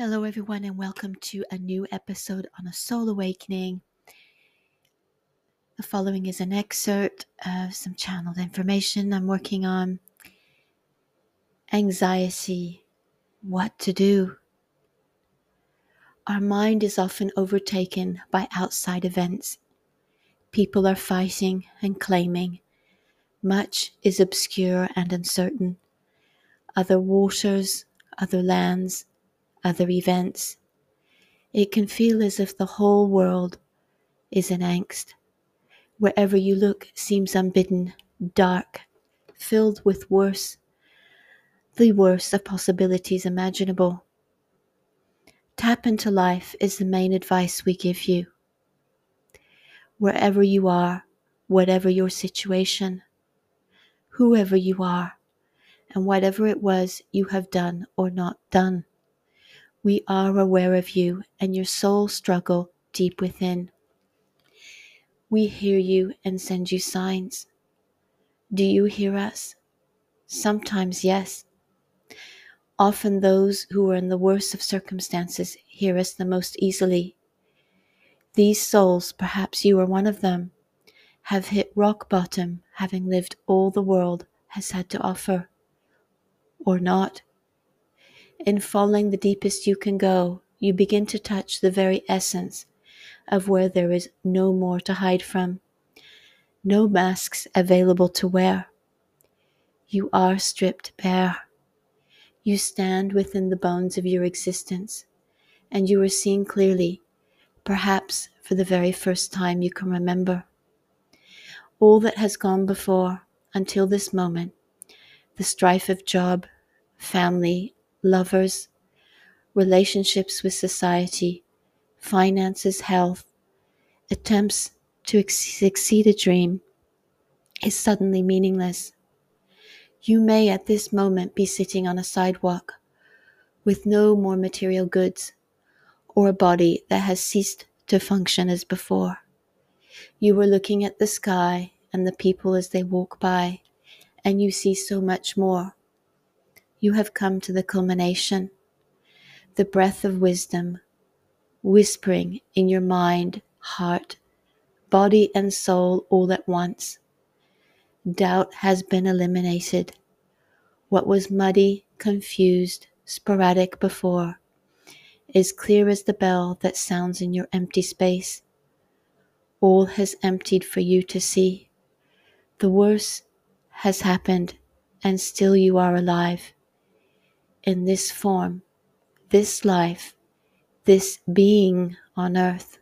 Hello, everyone, and welcome to a new episode on a soul awakening. The following is an excerpt of some channeled information I'm working on. Anxiety, what to do. Our mind is often overtaken by outside events. People are fighting and claiming. Much is obscure and uncertain. Other waters, other lands, other events. It can feel as if the whole world is in angst. Wherever you look seems unbidden, dark, filled with worse, the worst of possibilities imaginable. Tap into life is the main advice we give you. Wherever you are, whatever your situation, whoever you are, and whatever it was you have done or not done. We are aware of you and your soul struggle deep within. We hear you and send you signs. Do you hear us? Sometimes, yes. Often, those who are in the worst of circumstances hear us the most easily. These souls, perhaps you are one of them, have hit rock bottom, having lived all the world has had to offer. Or not. In falling the deepest you can go, you begin to touch the very essence of where there is no more to hide from, no masks available to wear. You are stripped bare. You stand within the bones of your existence, and you are seeing clearly, perhaps for the very first time you can remember. All that has gone before until this moment, the strife of job, family, lovers, relationships with society, finances, health, attempts to succeed a dream is suddenly meaningless. You may at this moment be sitting on a sidewalk with no more material goods or a body that has ceased to function as before. You were looking at the sky and the people as they walk by, and you see so much more you have come to the culmination, the breath of wisdom, whispering in your mind, heart, body, and soul all at once. Doubt has been eliminated. What was muddy, confused, sporadic before is clear as the bell that sounds in your empty space. All has emptied for you to see. The worst has happened, and still you are alive in this form, this life, this being on earth.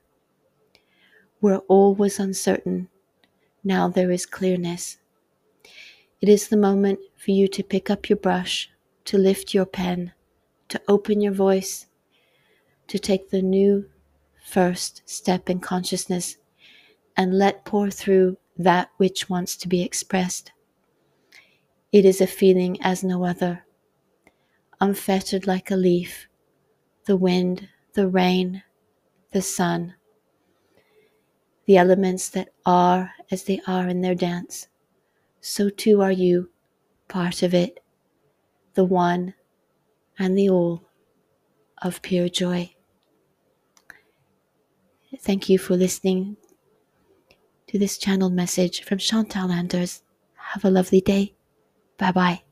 Where all was uncertain, now there is clearness. It is the moment for you to pick up your brush, to lift your pen, to open your voice, to take the new first step in consciousness and let pour through that which wants to be expressed. It is a feeling as no other unfettered like a leaf, the wind, the rain, the sun, the elements that are as they are in their dance, so too are you, part of it, the one and the all of pure joy. Thank you for listening to this channeled message from Chantal Anders. Have a lovely day. Bye bye.